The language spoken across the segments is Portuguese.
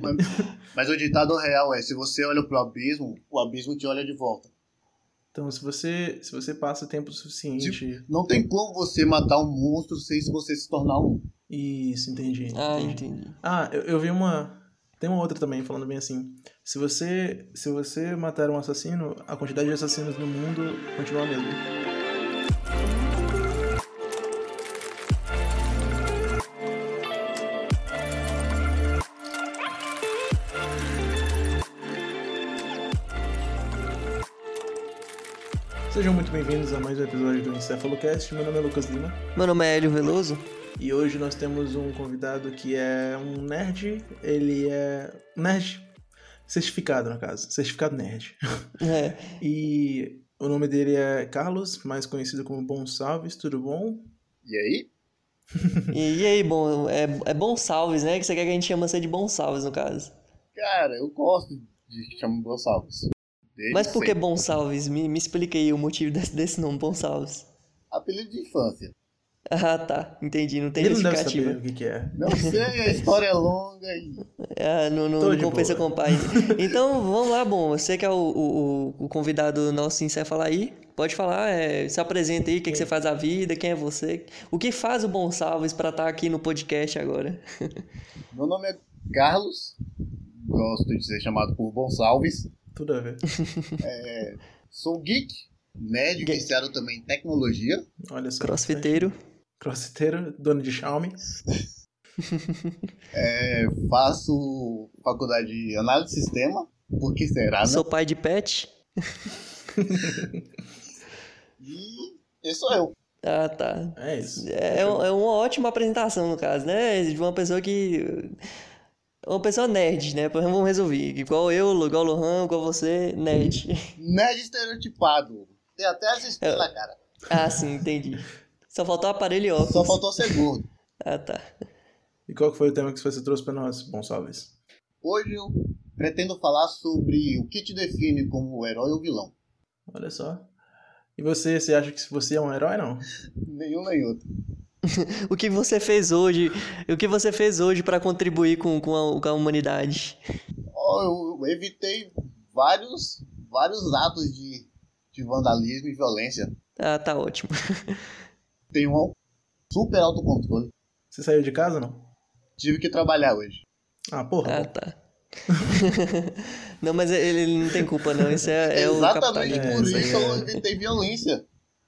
Mas, mas o ditado real é: se você olha pro abismo, o abismo te olha de volta. Então, se você, se você passa tempo suficiente. Não tem como você matar um monstro sem você se tornar um. Isso, entendi. Ah, entendi. entendi. Ah, eu, eu vi uma. Tem uma outra também falando bem assim. Se você, se você matar um assassino, a quantidade de assassinos no mundo continua a mesma. Bem-vindos a mais um episódio do Encefalocast. Meu nome é Lucas Lima. Meu nome é Hélio Veloso. E hoje nós temos um convidado que é um nerd. Ele é. Nerd certificado, no caso. Certificado nerd. É. E o nome dele é Carlos, mais conhecido como Bom Salves. Tudo bom? E aí? E, e aí, bom, é, é Bom Salves, né? Que você quer que a gente chama você de Bom Salves, no caso. Cara, eu gosto de chamar Gonçalves. Desde Mas por que sempre. Bom Salves? Me, me explica aí o motivo desse, desse nome, Bom Salves. Apelido de infância. Ah, tá. Entendi. Não tem ele não deve justificativa. saber o que, que é. Não sei, a história é longa e. Ah, não, não, não de compensa boa. com o pai. Então, vamos lá, bom. Você que é o, o, o convidado nosso falar aí, pode falar, é, se apresenta aí, o que, que você faz da vida, quem é você, o que faz o Bom Salves pra estar aqui no podcast agora. Meu nome é Carlos. Gosto de ser chamado por Gonçalves. Tudo a ver. Sou geek, nerd, Geek. viciado também em tecnologia. Olha só. Crossfiteiro. Crossfiteiro, dono de Xiaomi. É, faço faculdade de análise de sistema. Por que será, né? Sou pai de pet. E esse sou eu. Ah, tá. É isso. É, é uma ótima apresentação, no caso, né? De uma pessoa que. Uma pessoa nerd, né? Vamos resolver. Igual eu, igual o Lohan, igual você, nerd. Nerd estereotipado. Tem até essa espinha na cara. Ah, sim, entendi. Só faltou aparelho e óculos. Só faltou ser gordo. Ah, tá. E qual foi o tema que você trouxe pra nós, Bom Salves? Hoje eu pretendo falar sobre o que te define como o herói ou vilão. Olha só. E você, você acha que você é um herói, não? Nenhum nem outro. O que você fez hoje? O que você fez hoje pra contribuir com, com, a, com a humanidade? Ó, eu evitei vários, vários atos de, de vandalismo e violência. Ah, tá ótimo. Tenho um super autocontrole. Você saiu de casa, não? Tive que trabalhar hoje. Ah, porra. Ah, tá. não, mas ele, ele não tem culpa, não. Isso é, é o Exatamente capitalismo. É, por isso eu é- evitei violência.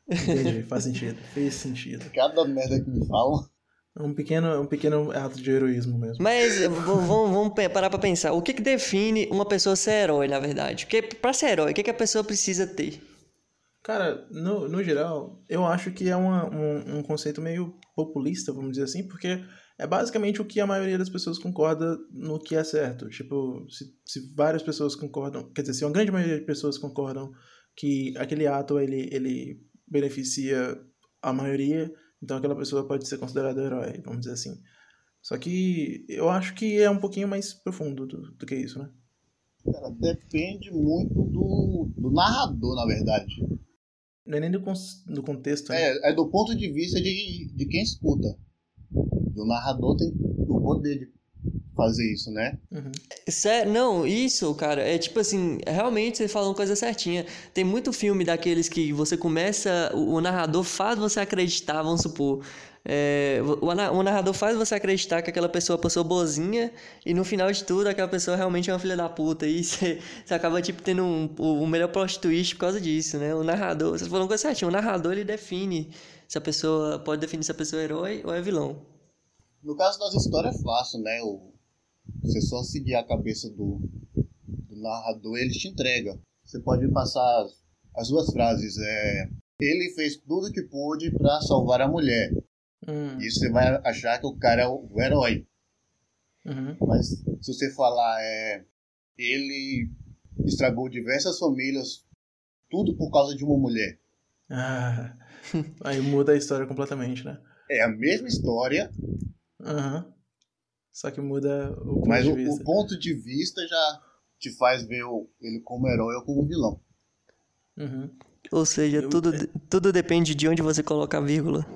Entendi, faz sentido. Fez sentido. Cada merda que me falam. É um pequeno, um pequeno ato de heroísmo mesmo. Mas v- vamos, vamos parar pra pensar. O que, que define uma pessoa ser herói, na verdade? Porque pra ser herói, o que, que a pessoa precisa ter? Cara, no, no geral, eu acho que é uma, um, um conceito meio populista, vamos dizer assim, porque é basicamente o que a maioria das pessoas concorda no que é certo. Tipo, se, se várias pessoas concordam, quer dizer, se uma grande maioria de pessoas concordam que aquele ato ele, ele beneficia a maioria, então aquela pessoa pode ser considerada herói, vamos dizer assim. Só que eu acho que é um pouquinho mais profundo do, do que isso, né? Cara, depende muito do, do narrador, na verdade. Não é nem do, do contexto, né? É, é do ponto de vista de, de quem escuta. O narrador tem o poder de fazer isso, né? Uhum. Sério, não, isso, cara, é tipo assim, realmente você falou uma coisa certinha. Tem muito filme daqueles que você começa, o, narrador faz você acreditar, vamos supor. é, o, narrador faz você acreditar que aquela pessoa uma pessoa boazinha e no final de tudo aquela pessoa realmente é uma filha da puta. E você, você acaba, tipo, tendo um, o, o melhor plot twist por causa disso, né? O narrador, você falou uma coisa certinha, o narrador ele define se a pessoa, pode definir se a pessoa é herói ou é vilão. No caso das histórias é fácil, né? O, você só seguir a cabeça do, do narrador, ele te entrega. Você pode passar as, as duas frases. É, ele fez tudo que pôde pra salvar a mulher. Hum, Isso você vai achar que o cara é o, o herói. uhum. Mas se você falar, é, ele estragou diversas famílias, tudo por causa de uma mulher. Ah, aí muda a história completamente, né? É a mesma história, Aham. Só que muda o ponto mas de o, vista. o ponto de vista já te faz ver o- ele como herói ou como vilão. Uhum. Ou seja, Eu- tudo, tudo depende de onde você coloca a vírgula.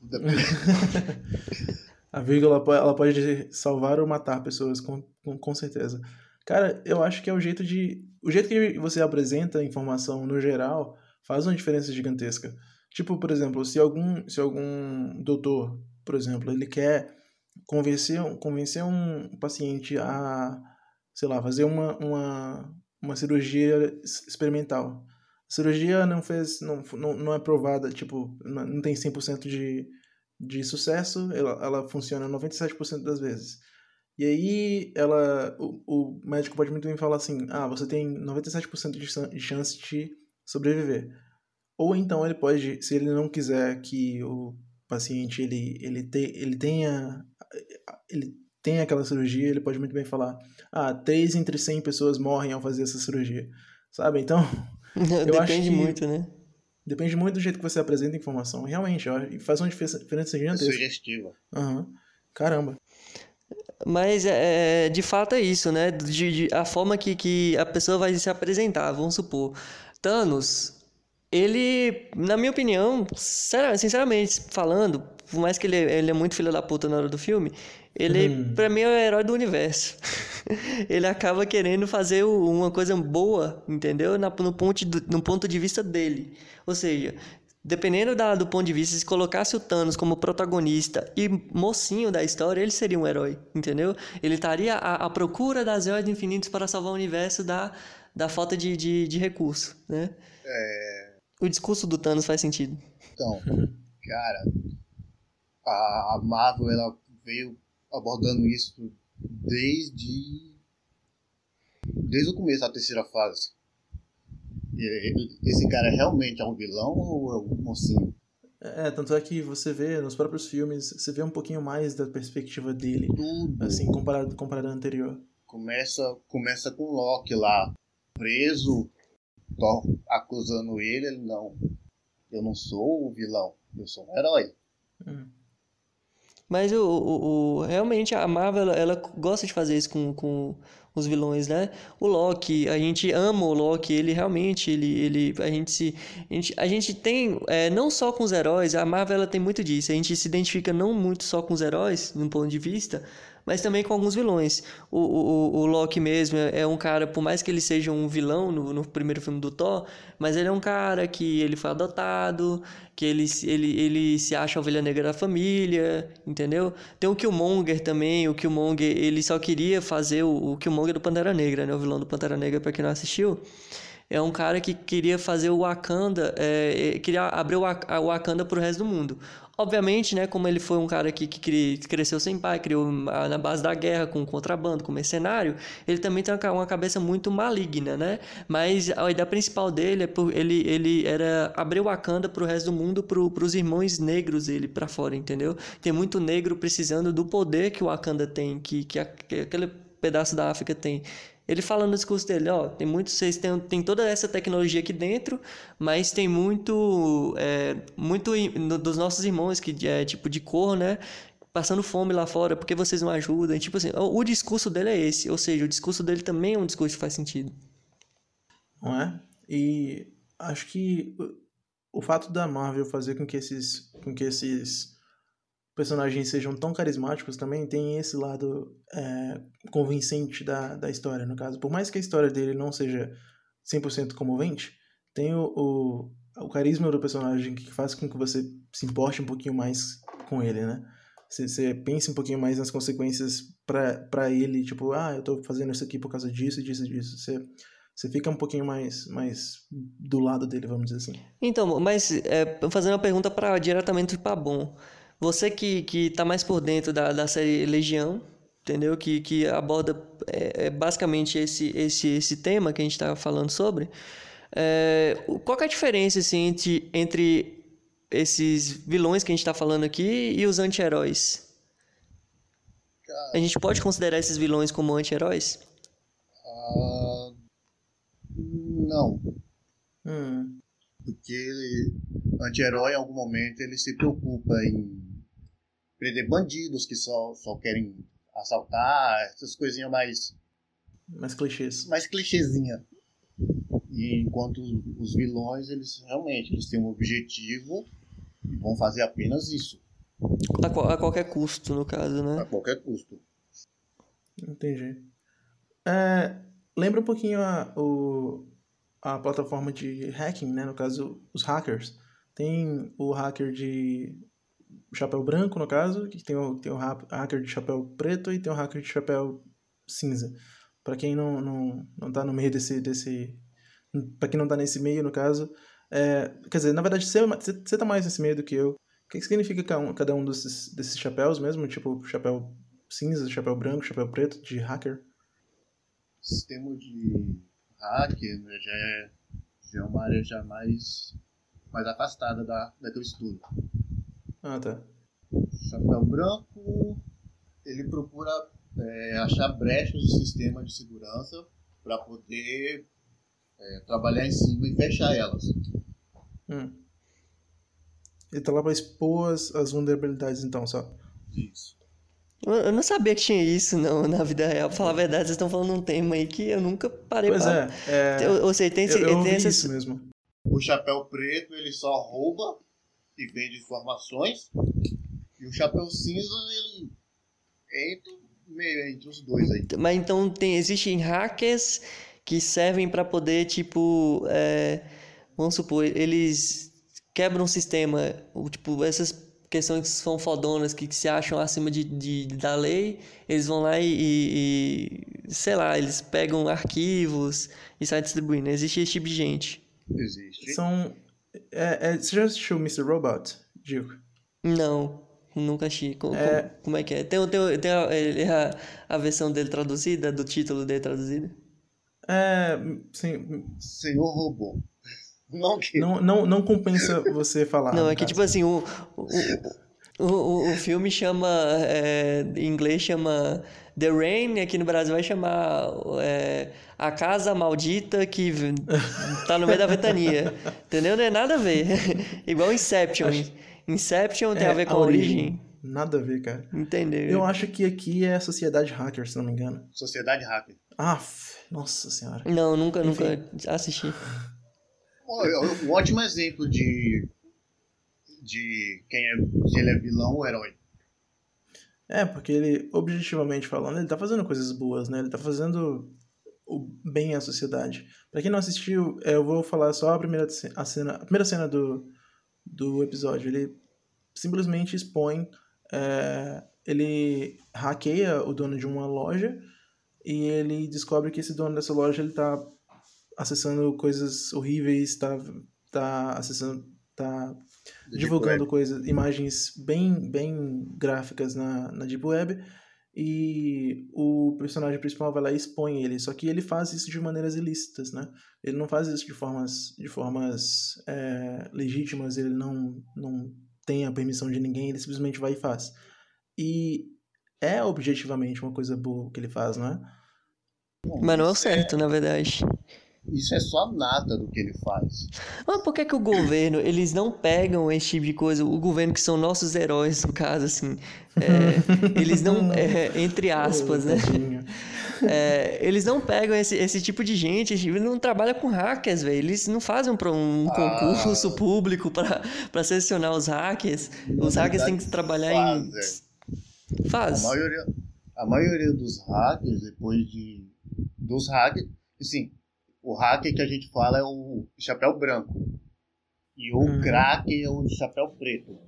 Depende- A vírgula ela pode salvar ou matar pessoas com- com, com certeza. Cara, eu acho que é o jeito de. O jeito que você apresenta a informação no geral faz uma diferença gigantesca. Tipo, por exemplo, se algum, se algum doutor, por exemplo, ele quer convencer, convencer um paciente a, sei lá, fazer uma, uma, uma cirurgia experimental. A cirurgia não fez, não, não, não é provada, tipo, não tem 100% de, de sucesso, ela, ela funciona 97% das vezes. E aí ela, o, o médico pode muito bem falar assim, ah, você tem 97% de chance de sobreviver. Ou então ele pode, se ele não quiser que o paciente ele, ele, te, ele tenha ele tenha aquela cirurgia, ele pode muito bem falar, ah, 3 entre 100 pessoas morrem ao fazer essa cirurgia. Sabe? Então, Depende muito, né? Depende muito do jeito que você apresenta a informação. Realmente, ó, faz uma diferença gigantesca. É sugestiva. Uhum. Caramba. Mas é, é, de fato é isso, né? De, de, a forma que, que a pessoa vai se apresentar, vamos supor. Thanos, ele, na minha opinião, sinceramente falando, por mais que ele, ele é muito filho da puta na hora do filme, ele, hum. pra mim, é o herói do universo. ele acaba querendo fazer uma coisa boa, entendeu? no, ponto, no ponto de vista dele. Ou seja, dependendo da, do ponto de vista, se colocasse o Thanos como protagonista e mocinho da história, ele seria um herói, entendeu? Ele estaria à, à procura das joias infinitas para salvar o universo da, da falta de, de, de recurso, né? É... O discurso do Thanos faz sentido. Então, cara, a Marvel ela veio abordando isso desde desde o começo da terceira fase. Esse cara realmente é um vilão ou é um mocinho? É, tanto é que você vê nos próprios filmes, você vê um pouquinho mais da perspectiva dele, Tudo. assim, comparado, comparado ao anterior. Começa, começa com Loki lá, preso, Thor acusando ele, ele não, eu não sou o vilão, eu sou um herói. Hum. Mas o, o, o, realmente a Marvel ela, gosta de fazer isso com, com os vilões, né? O Loki, a gente ama o Loki, ele realmente, ele, ele a gente se, a gente, a gente tem é, não só com os heróis, a Marvel ela tem muito disso. A gente se identifica não muito só com os heróis, num ponto de vista, mas também com alguns vilões. O, o, o Loki mesmo é, é um cara, por mais que ele seja um vilão no, no primeiro filme do Thor, mas ele é um cara que ele foi adotado, que ele, ele, ele se acha a ovelha negra da família, entendeu? Tem o Killmonger também, o Killmonger, ele só queria fazer o, o Killmonger do Pantera Negra, né? O vilão do Pantera Negra, para quem não assistiu é um cara que queria fazer o Wakanda, é, queria abrir o Wakanda para o resto do mundo. Obviamente, né, como ele foi um cara que, que cresceu sem pai, criou na base da guerra, com contrabando, com mercenário, ele também tem uma cabeça muito maligna, né? Mas a ideia principal dele é por ele, ele era abrir o Wakanda para o resto do mundo, para os irmãos negros dele para fora, entendeu? Tem muito negro precisando do poder que o Wakanda tem, que, que, que aquele pedaço da África tem. Ele fala no discurso dele, ó, tem muito, vocês têm, tem toda essa tecnologia aqui dentro, mas tem muito, é, muito no, dos nossos irmãos que é tipo de cor, né? Passando fome lá fora, porque vocês não ajudam. E, tipo assim, o, o discurso dele é esse, ou seja, o discurso dele também é um discurso que faz sentido. Não é? E acho que o fato da Marvel fazer com que esses, com que esses personagens sejam tão carismáticos também tem esse lado é, convincente da, da história, no caso. Por mais que a história dele não seja 100% comovente, tem o, o, o, carisma do personagem que faz com que você se importe um pouquinho mais com ele, né? Você, você pense um pouquinho mais nas consequências para ele, tipo, ah, eu tô fazendo isso aqui por causa disso, disso, disso. Você, você fica um pouquinho mais, mais do lado dele, vamos dizer assim. Então, mas é, fazendo uma pergunta para diretamente para Bom. Você que, que tá mais por dentro da, da série Legião, entendeu? Que, que aborda é, é basicamente esse, esse, esse tema que a gente está falando sobre. É, qual é a diferença assim, entre, entre esses vilões que a gente está falando aqui e os anti-heróis? A gente pode considerar esses vilões como anti-heróis? Uh, não. Hum. Porque anti-herói, em algum momento, ele se preocupa em prender bandidos que só, só querem assaltar, essas coisinhas mais. Mais clichês. Mais clichêzinha. E enquanto os vilões, eles realmente eles têm um objetivo e vão fazer apenas isso. A, a qualquer custo, no caso, né? A qualquer custo. Entendi. É, lembra um pouquinho a, o, a plataforma de hacking, né? No caso, os hackers. Tem o hacker de chapéu branco, no caso, que tem o, tem o hacker de chapéu preto e tem o hacker de chapéu cinza. Para quem não, não, não tá no meio desse. desse para quem não tá nesse meio, no caso. É, quer dizer, na verdade, você, você tá mais nesse meio do que eu. O que, significa cada um, cada um desses, desses chapéus mesmo? Tipo, chapéu cinza, chapéu branco, chapéu preto, de hacker? Sistema de hacker né, já, é, já é uma área já mais, mais afastada da, da que eu estudo. Ah, tá. Chapéu branco, ele procura é, achar brechas no sistema de segurança para poder é, trabalhar em cima e fechar elas. Hum. Ele tá lá para expor as, as vulnerabilidades, então, só. Isso. Eu não sabia que tinha isso não, na vida real. Pra falar a verdade, vocês estão falando um tema aí que eu nunca parei pois pra... é, é... Ou seja, tem, eu, eu tem isso mesmo. O chapéu preto, ele só rouba e vende informações. E o chapéu cinza, ele entra meio entre os dois aí. Mas então tem, existem hackers que servem para poder, tipo, é, vamos supor, eles quebram um sistema, tipo, essas questões que são fodonas, que, que se acham acima de, de, da lei, eles vão lá e, e, sei lá, eles pegam arquivos e saem distribuindo. Existe esse tipo de gente. Existe. São... É, é, você já assistiu Mr. Robot, Diego? Não, nunca assisti. Como É. como, como é que é? Tem, tem, tem a, a, a versão dele traduzida, do título dele traduzida? É, sim, Senhor Robô. Não que. não, não, não compensa você falar. Não, é que caso. tipo assim, o, o, o, o filme chama, é, em inglês chama The Rain, aqui no Brasil vai chamar é, A Casa Maldita que tá no meio da ventania. Entendeu? Não é nada a ver. Igual Inception. Inception tem É, a ver com a origem. Nada a ver, cara. Entendeu? Eu acho que aqui é a Sociedade Hacker, se não me engano. Sociedade Hacker. Ah, nossa senhora. Não, nunca, Enfim. nunca assisti. É Um ótimo exemplo de. De quem é. se ele é vilão ou herói. É, porque ele, objetivamente falando, ele tá fazendo coisas boas, né? Ele tá fazendo o bem à sociedade. Pra quem não assistiu, é, eu vou falar só a primeira, a cena, a primeira cena do, do episódio. Ele simplesmente expõe. é, ele hackeia o dono de uma loja e ele descobre que esse dono dessa loja ele tá acessando coisas horríveis, tá, tá acessando. Tá Do divulgando Deep coisas, imagens bem, bem gráficas na, na Deep Web e o personagem principal vai lá e expõe ele, só que ele faz isso de maneiras ilícitas, né? Ele não faz isso de formas, de formas é, legítimas, ele não, não tem a permissão de ninguém, ele simplesmente vai e faz. E é objetivamente uma coisa boa o que ele faz, não é? Bom, Mas não é o certo, na verdade. Isso é só nata do que ele faz. Mas por que que o governo, eles não pegam esse tipo de coisa? O governo que são nossos heróis, no caso, assim. é, eles não, é, entre aspas, né? É, eles não pegam esse, esse tipo de gente, eles não trabalham com hackers, velho. Eles não fazem pra um Ah. concurso público pra selecionar os hackers. Na Os hackers têm que trabalhar fazem. em. A Faz. maioria, a maioria dos hackers, depois de. Dos hackers. Assim, o hacker que a gente fala é o chapéu branco. E o Uhum. cracker é o chapéu preto.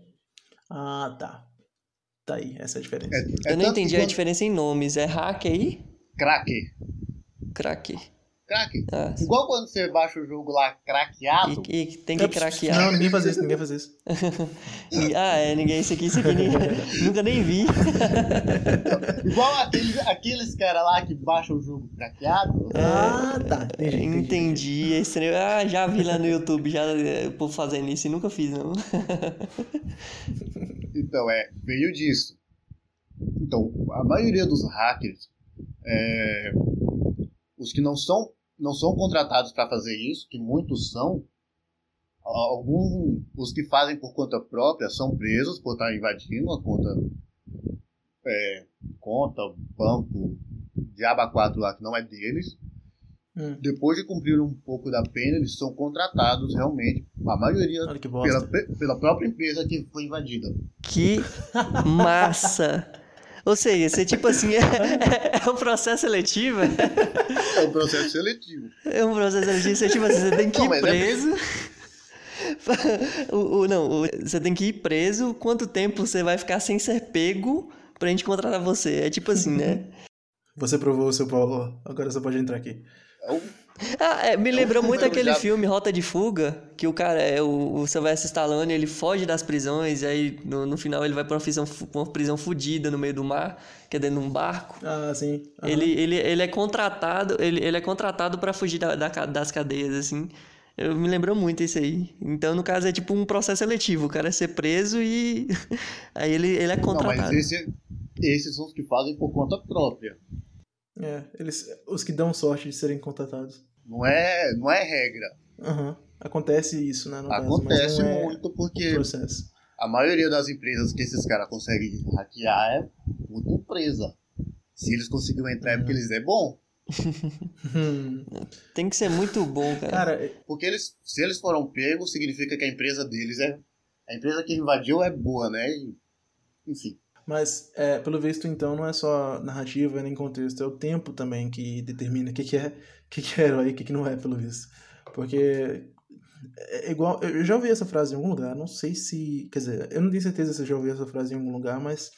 Ah, tá. Tá aí, essa é a diferença. É, é Eu não que entendi a diferença em nomes. É hacker aí? Cracker. Cracker. Ah, Igual quando você baixa o jogo lá craqueado. e, e tem que craquear. Não, ninguém faz isso, ninguém faz isso. Ah, é, ninguém, isso aqui, isso aqui, ninguém, nunca nem vi. Igual aqueles, aqueles caras lá que baixam o jogo craqueado. Ah, tá. Entendi, entendi. É. Ah, já vi lá no YouTube, já é, o povo fazendo isso e nunca fiz, não. Então, é, veio disso. Então, a maioria dos hackers, é, os que não são, não são contratados para fazer isso, que muitos são, alguns, os que fazem por conta própria são presos por estar invadindo a conta, é, conta, banco, diaba 4 lá que não é deles. Hum, Depois de cumprir um pouco da pena, eles são contratados realmente, a maioria pela, pela própria empresa que foi invadida. Que massa! Ou seja, você tipo assim, é, é, é um processo seletivo. É um processo seletivo. É um processo seletivo, você tipo assim, você tem que Não, ir é preso. o, o- não, o- você tem que ir preso, quanto tempo você vai ficar sem ser pego pra gente contratar você? É tipo assim, né? Você provou o seu Paulo, agora você pode entrar aqui. É Ah, é, me lembrou um muito aquele já- filme Rota de Fuga, que o cara é o, o Sylvester Stallone, ele foge das prisões, e aí no, no final ele vai pra uma prisão, uma prisão fudida no meio do mar, que é dentro de um barco. Ah, sim. aham. Ele, ele, ele é contratado, ele, ele é contratado para fugir da, da das cadeias, assim. Eu me lembrou muito isso aí. Então, no caso, é tipo um processo seletivo. O cara é ser preso e aí ele, ele é Não, contratado. mas esse, esses são os que fazem por conta própria. É, eles, os que dão sorte de serem contratados. Não é, não é regra. Aham. Acontece isso, né? Caso, Acontece é muito o porque processo. a maioria das empresas que esses caras conseguem hackear é muita empresa. Se eles conseguiram entrar é porque eles é bom. Tem que ser muito bom, cara. Cara, Porque eles, se eles foram pegos, significa que a empresa deles é. A empresa que invadiu é boa, né? Enfim. Mas é, pelo visto, então, não é só narrativa nem contexto, é o tempo também que determina o que, que é o que, que é herói e o que, que não é, pelo visto. Porque é igual. Eu já ouvi essa frase em algum lugar, não sei se. Quer dizer, eu não tenho certeza se eu já ouvi essa frase em algum lugar, mas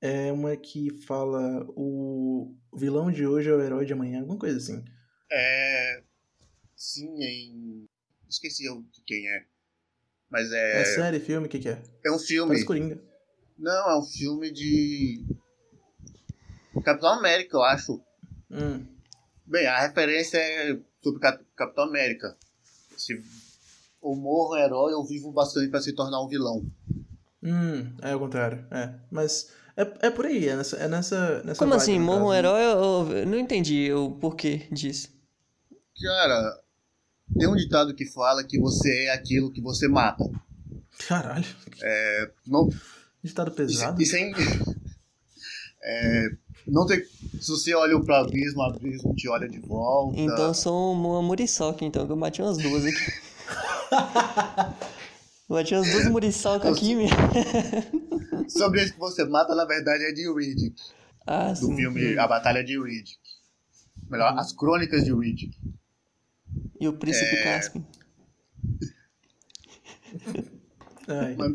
é uma que fala o vilão de hoje é o herói de amanhã, alguma coisa assim. É. Sim, em. Esqueci eu quem é. Mas É, é. série, filme, o que, que é? É um filme. Parece Coringa. Não, é um filme de. Capitão América, eu acho. Hum. Bem, a referência é sobre Cap- Capitão América. Se eu morro herói, eu vivo bastante para se tornar um vilão. Hum, é o contrário. É. Mas é, é por aí, é nessa. É nessa, nessa Como assim? no Morra um caso. herói? Eu, eu não entendi o porquê disso. Cara, tem um ditado que fala que você é aquilo que você mata. Caralho, Não, ditado isso, pesado. isso é, em- é, não tem, se você olha pro abismo, o abismo te olha de volta. Então eu sou uma muriçoca, então, que eu bati umas duas aqui. Bati umas duas muriçocas aqui, meu. Sobre isso que você mata, na verdade, é de Riddick. Ah, Do sim. filme A Batalha de Riddick. Melhor, As Crônicas de Riddick. E o príncipe É. Caspian. Mas,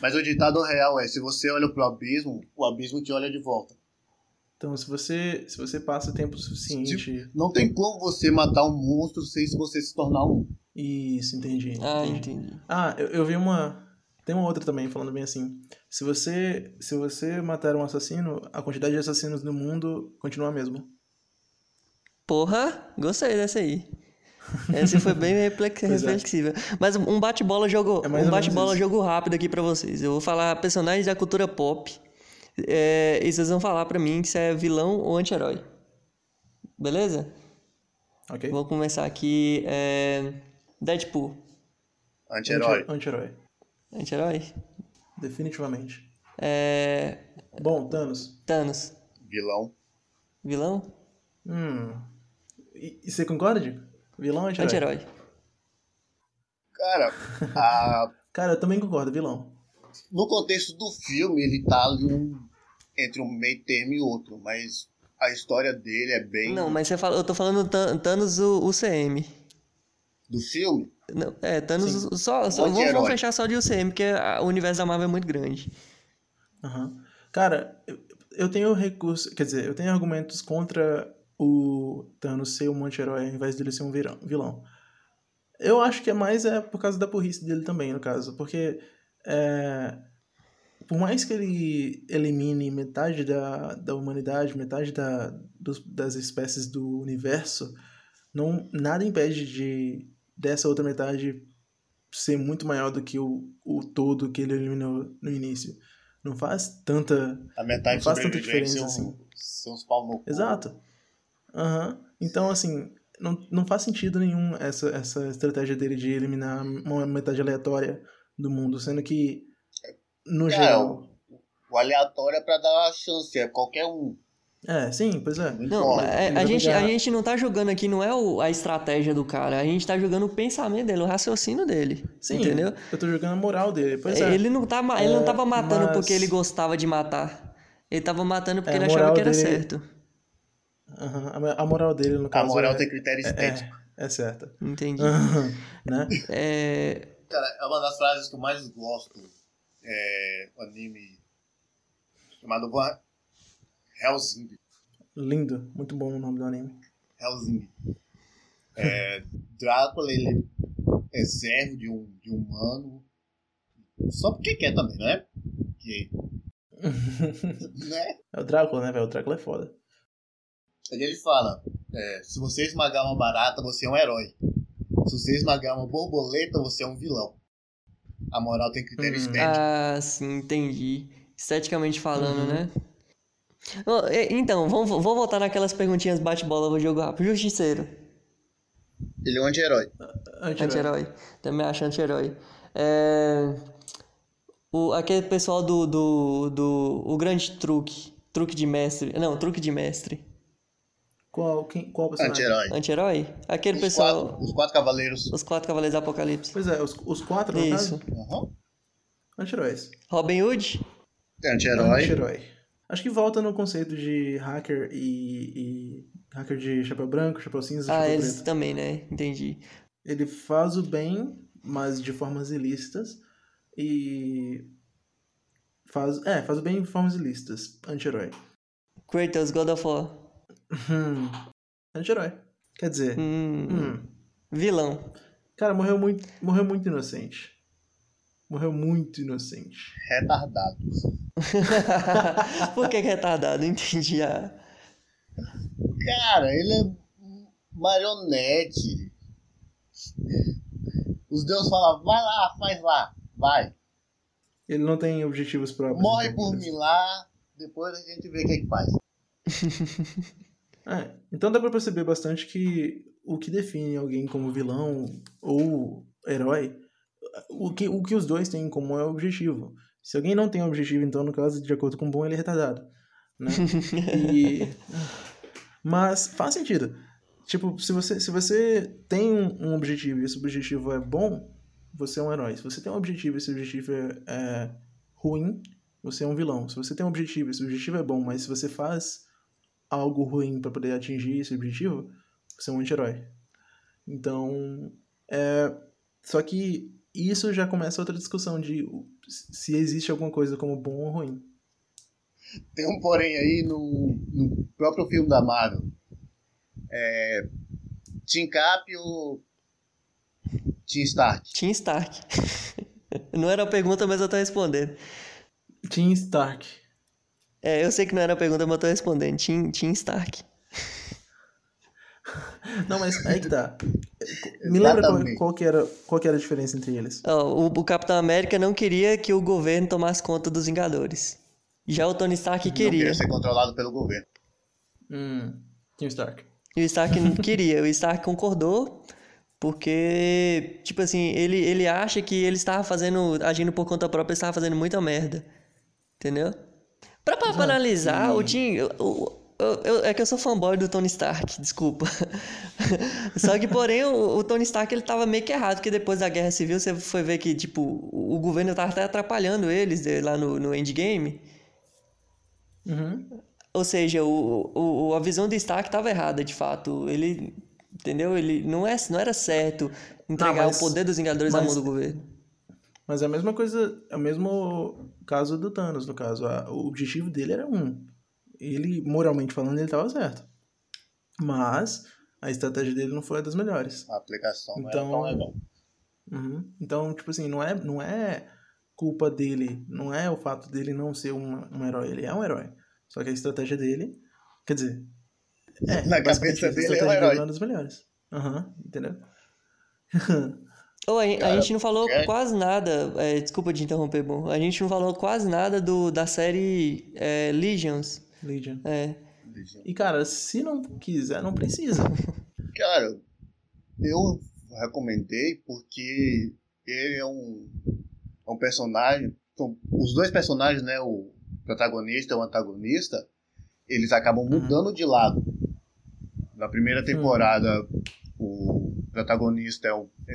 mas o ditado real é: se você olha pro abismo, o abismo te olha de volta. Então, se você, se você passa tempo suficiente. Não tem como você matar um monstro sem você se tornar um. Isso, entendi. Ah, entendi. entendi. Ah, eu, eu vi uma. Tem uma outra também falando bem assim. Se você, se você matar um assassino, a quantidade de assassinos no mundo continua a mesma. Porra, gostei dessa aí. Essa foi bem reflex- Pois é. Mas um bate-bola jogo, É um bate-bola jogo rápido aqui pra vocês. Eu vou falar personagens da cultura pop. é, e vocês vão falar pra mim se é vilão ou anti-herói. Beleza? Ok? Vou começar aqui. é, Deadpool. Anti-herói. Anti-herói. Anti-herói? Definitivamente. É, Bom, Thanos. Thanos. Vilão. Vilão? Hum. E, e você concorda, Dico? Vilão ou anti-herói? Anti-herói. Cara, a- Cara, eu também concordo, vilão. no contexto do filme, ele tá ali um- entre um meio termo e outro, mas a história dele é bem. Não, mas você fala, eu tô falando Thanos o UCM. Do filme, Não, é, Thanos Sim. só. só vamos, vamos fechar só de UCM, porque a- o universo da Marvel é muito grande. Aham. Cara, eu, eu tenho recurso. Quer dizer, eu tenho argumentos contra o Thanos ser um anti-herói ao invés dele ser um vilão. Eu acho que é mais é por causa da burrice dele também, no caso. Porque é, por mais que ele elimine metade da, da humanidade, metade da, dos- das espécies do universo, não, nada impede de dessa outra metade ser muito maior do que o, o todo que ele eliminou no início. Não faz tanta. a metade Não faz tanta diferença são, assim. são os pau no. Exato. Aham. Então, assim, não, não faz sentido nenhum essa, essa estratégia dele de eliminar uma metade aleatória do mundo, sendo que, no É, geral. O aleatório é pra dar a chance, é qualquer um. É, sim, pois é. Não é- a, gente, a gente não tá jogando aqui, não é o- a estratégia do cara, a gente tá jogando o pensamento dele, o raciocínio dele. Sim, entendeu? eu tô jogando a moral dele. Pois é. Ele não, tá, ele não É, matando mas- porque ele gostava de matar. Ele tava matando porque É, a ele achava moral que era dele- certo. Aham, a- A moral dele, no A caso. moral é, tem critério estético. é, é certa. Entendi. Aham, né? É, Cara, é uma das frases que eu mais gosto. É um anime chamado Van Helsing. Lindo, muito bom o nome do anime. Helsing. É, Drácula, ele é servo de um, de um humano. Só porque quer também, né? Que, né? É o Drácula, né, velho? O Drácula é foda. Aí ele fala: é, se você esmagar uma barata, você é um herói. Se você esmagar uma borboleta, você é um vilão. A moral tem critério Hum. estético. ah, sim, entendi. Esteticamente falando, Uhum. né? Então, vamos, vou voltar naquelas perguntinhas bate-bola do jogo rápido. Justiceiro. Ele é um anti-herói. Anti-herói. Anti-herói. Também acho anti-herói. É... O, aquele pessoal do, do, do... O grande truque. Truque de mestre. Não, truque de mestre. Qual, quem, qual personagem? Anti-herói. Anti-herói? Aquele Os pessoal... quatro, os quatro cavaleiros. Os quatro Cavaleiros do Apocalipse. Pois é, os, os quatro, no Isso. Uhum. anti-heróis. Robin Hood? É anti-herói. Anti-herói. Acho que volta no conceito de hacker e, e hacker de chapéu branco, chapéu cinza, Ah, chapéu eles preto. também, né? Entendi. Ele faz o bem, mas de formas ilícitas. E. Faz, é, faz o bem de formas ilícitas. Anti-herói. Kratos, God of War. Hum. Anti-herói. Quer dizer. Hum, hum. Vilão. Cara, morreu muito, morreu muito inocente. Morreu muito inocente. Retardado. Por que, que é retardado? Não entendi a. Cara, ele é marionete. Os deuses falam, vai lá, faz lá, vai. Ele não tem objetivos próprios. Morre então, por mim lá, depois a gente vê o que, que faz. É, então dá pra perceber bastante que o que define alguém como vilão ou herói, o que, o que os dois têm em comum é o objetivo. Se alguém não tem objetivo, então, no caso, de acordo com o bom, ele é retardado. Né? E... Mas faz sentido. Tipo, se você, se você tem um, um objetivo e esse objetivo é bom, você é um herói. Se você tem um objetivo e esse objetivo é, é ruim, você é um vilão. Se você tem um objetivo e esse objetivo é bom, mas se você faz algo ruim para poder atingir esse objetivo, você é um anti-herói. Então, é... só que isso já começa outra discussão de se existe alguma coisa como bom ou ruim. Tem um porém aí no, no próprio filme da Marvel. É. Team Cap ou Team Stark? Tim Stark. Não era a pergunta, mas eu tô respondendo. Team Stark. É, eu sei que não era a pergunta, mas eu tô respondendo. Tim, Tim Stark. Não, mas aí que tá. Me lembra qual, qual, que era, qual que era a diferença entre eles? Ó, o, o Capitão América não queria que o governo tomasse conta dos Vingadores. Já o Tony Stark Não queria. queria ser controlado pelo governo. Hum, Team Stark. E o Stark não queria. O Stark concordou porque, tipo assim, ele, ele acha que ele estava fazendo, agindo por conta própria, ele estava fazendo muita merda. Entendeu? Pra, pra, analisar, o Tim. o- eu- eu- é que eu sou fanboy do Tony Stark, desculpa. Só que, porém, o, o Tony Stark ele tava meio que errado, porque depois da Guerra Civil você foi ver que, tipo, o, governo tava até atrapalhando eles eh, lá no, no Endgame. Uhum. Ou seja, o, o, a visão do Stark estava errada, de fato. Ele, entendeu? Ele não, é, não era certo entregar mas- o poder dos Vingadores na mas- mão do governo. Mas é a mesma coisa, é o mesmo caso do Thanos, no caso. A- o objetivo dele era um. Ele, moralmente falando, ele estava certo. Mas a estratégia dele não foi a das melhores. A aplicação não Então- é tão legal. Uhum. Então, tipo assim, não é, não é culpa dele, não é o fato dele não ser um, um herói. Ele é um herói. Só que a estratégia dele. Quer dizer. É, Na cabeça dele é um herói. não é uma das melhores. Aham, entendeu? Ou a, a gente não falou é- quase nada. é, desculpa de interromper, bom. A gente não falou quase nada do, da série é, Legions. Legion. É. E, cara, se não quiser, não precisa. Cara, eu recomendei porque ele é um, é um personagem. São, os dois personagens, né? O protagonista e o antagonista, eles acabam mudando de lado. Na primeira temporada, o protagonista é, o, é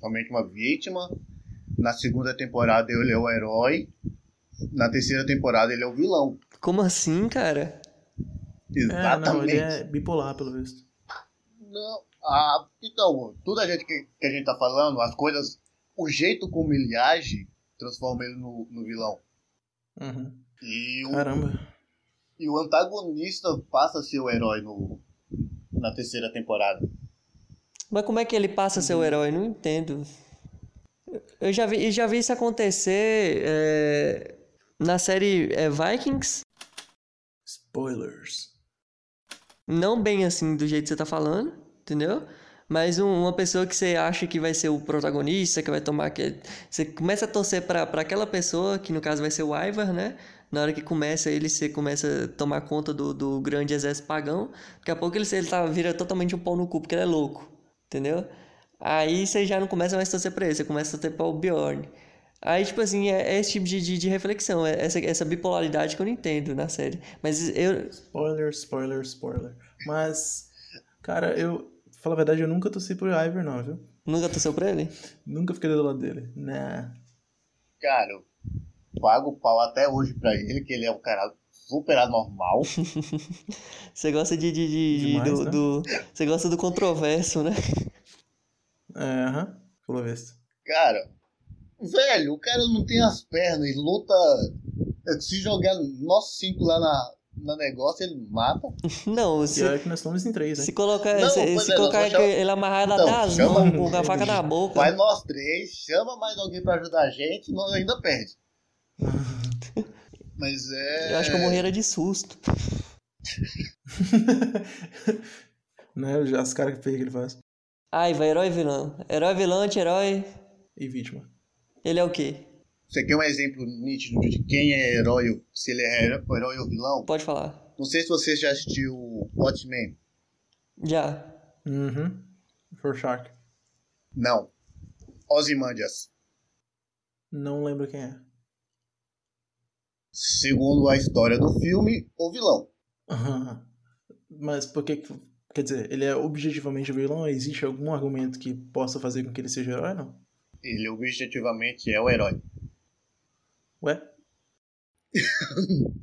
somente uma vítima. Na segunda temporada, ele é o herói. Na terceira temporada ele é o vilão. Como assim, cara? Exatamente. É, não, ele é bipolar, pelo visto. Não. Ah, então, tudo a gente que, que a gente tá falando, as coisas, o jeito como ele age, transforma ele no, no vilão. Uhum. E o, Caramba. e o antagonista passa a ser o herói no, na terceira temporada. Mas como é que ele passa a ser o herói? Não entendo. Eu já vi, eu já vi isso acontecer é, na série é, Vikings. Spoilers. Não bem assim do jeito que você tá falando, entendeu? Mas um- uma pessoa que você acha que vai ser o protagonista, que vai tomar aquele... Você começa a torcer pra aquela pessoa, que no caso vai ser o Ivar, né? Na hora que começa ele, você começa a tomar conta do, do grande exército pagão. Daqui a pouco ele, ele tá, vira totalmente um pau no cu, porque ele é louco, entendeu? Aí você já não começa mais a torcer pra ele, você começa a torcer pra o Bjorn. Aí, tipo assim, é, é esse tipo de, de, de reflexão, é essa, essa bipolaridade que eu não entendo na série. Mas eu, Spoiler, spoiler, spoiler. Mas, cara, eu. Fala a verdade, eu nunca torci por Ivor, não, viu? nunca torceu pra ele? Nunca fiquei do lado dele. Nah. Cara, eu pago pau até hoje pra ele, que ele é um cara super anormal. Você gosta de, de, de- de- Demais, do, né? do- Você gosta do controverso, né? É, aham. Pelo visto. Cara, velho, o cara não tem as pernas e luta. Se jogar nós cinco lá na, na negócio, ele mata. Não, se, Pior é que nós estamos em três, né? se colocar, Não, se, se é, colocar ele amarrado Então, até as chama- mãos, com a faca na boca. Vai nós três, chama mais alguém pra ajudar a gente, nós ainda perde. Mas é. Eu acho que eu morreria de susto. né? As caras que ele faz. Ai, vai, herói vilão. Herói, vilão, anti-herói. E vítima. Ele é o quê? Você quer um exemplo nítido de quem é herói, se ele é heró- herói ou vilão? Pode falar. Não sei se você já assistiu Watchmen. Já. Uhum. For Shark. Não. Ozymandias. Não lembro quem é. Segundo a história do filme, o vilão. Mas por que. que- Quer dizer, ele é objetivamente vilão? Existe algum argumento que possa fazer com que ele seja herói, não? Ele objetivamente é o herói. Ué?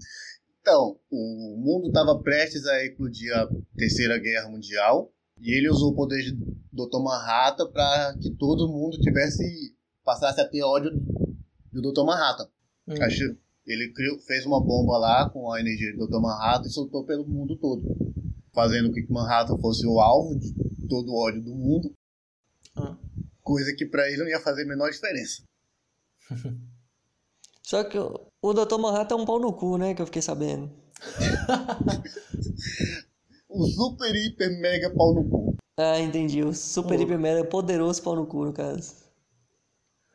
Então, o mundo estava prestes a eclodir a Terceira Guerra Mundial e ele usou o poder de Dr. Manhattan para que todo mundo tivesse passasse a ter ódio do Dr. Manhattan. Hum. Acho- Ele criou, fez uma bomba lá com a energia do Dr. Manhattan e soltou pelo mundo todo, fazendo com que Manhattan fosse o alvo de todo o ódio do mundo, Ah. coisa que para ele não ia fazer a menor diferença. Só que o, o Dr. Manhattan é um pau no cu, né? Que eu fiquei sabendo. O super, hiper, mega pau no cu. Ah, entendi. O super Ô. hiper mega poderoso pau no cu, no caso.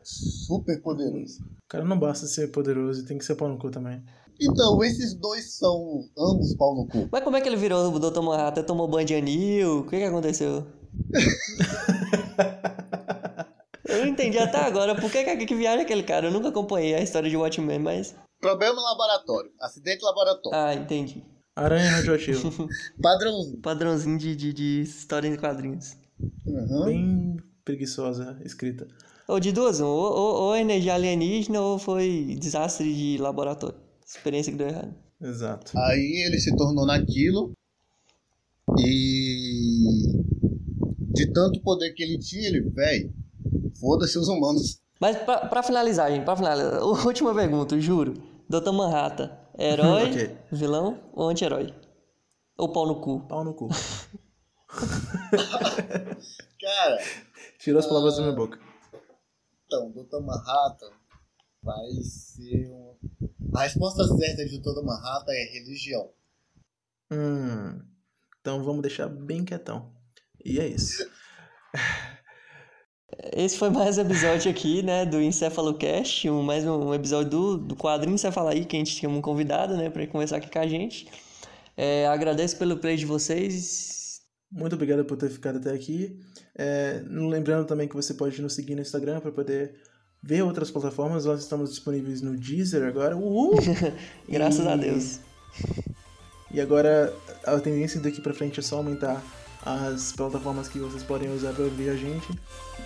Super poderoso. O cara não basta ser poderoso, tem que ser pau no cu também. Então, esses dois são ambos pau no cu. Mas como é que ele virou o Dr. Manhattan? Tomou banho de anil? O que que aconteceu? Eu não entendi até agora por que, que, que viaja aquele cara. Eu nunca acompanhei a história de Watchmen, mas. Problema no laboratório. Acidente laboratório. Ah, entendi. Aranha radioativa. Padrãozinho. Padrãozinho de, de, de história em quadrinhos. Uhum. Bem preguiçosa escrita. Ou de duas, um, ou, ou, ou energia alienígena ou foi desastre de laboratório. Experiência que deu errado. Exato. Aí ele se tornou naquilo. E. De tanto poder que ele tinha, ele, velho, foda-se os humanos. Mas pra, pra finalizar, gente, pra finalizar, última pergunta, juro. Dr. Manhattan, herói, Ok. vilão ou anti-herói? Ou pau no cu? Pau no cu. Cara, Tirou as palavras da minha boca. Então, Dr. Manhattan vai ser um. A resposta certa de Dr. Manhattan é religião. Hum. Então vamos deixar bem quietão. E é isso. Esse foi mais um episódio aqui, né, do EncefaloCast, um, mais um episódio do, do quadrinho Encefalaí, que a gente tinha um convidado, né, pra ele conversar aqui com a gente. É, agradeço pelo play de vocês. Muito obrigado por ter ficado até aqui. É, lembrando também que você pode nos seguir no Instagram para poder ver outras plataformas. Nós estamos disponíveis no Deezer agora. Uhul! Graças a E- Deus. E agora a tendência daqui pra frente é só aumentar as plataformas que vocês podem usar para ouvir a gente.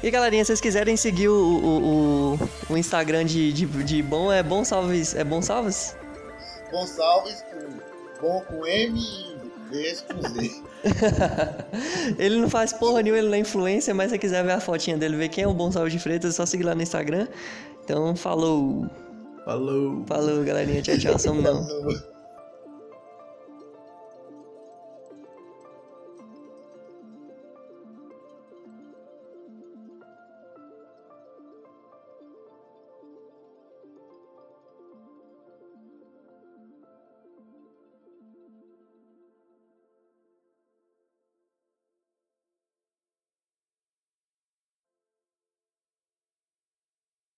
E galerinha, se vocês quiserem seguir o, o, o, o Instagram de, de, de Bom, é Bom Salves. É Bom Salves? Bom Salves com Bom com M e B com Z. ele não faz porra nenhuma, ele não é influência, mas se quiser ver a fotinha dele, ver quem é o Bom Salve de Freitas, é só seguir lá no Instagram. Então, falou! Falou! Falou, galerinha. Tchau, tchau. Somos não.